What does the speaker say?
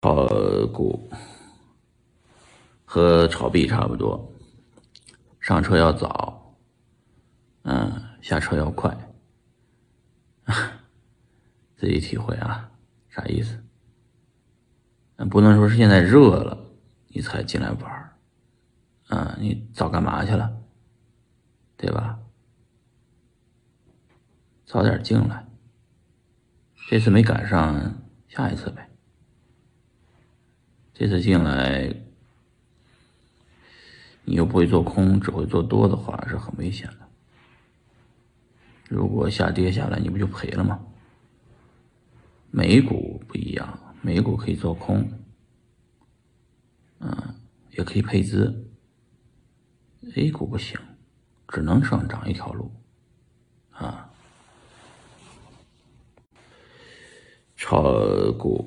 炒股和炒币差不多，上车要早，嗯，下车要快，自己体会啊，啥意思？不能说是现在热了你才进来玩儿，嗯，你早干嘛去了？对吧？早点进来，这次没赶上，下一次呗。这次进来，你又不会做空，只会做多的话，是很危险的。如果下跌下来，你不就赔了吗？美股不一样，美股可以做空，嗯，也可以配资。A 股不行，只能上涨一条路，啊，炒股。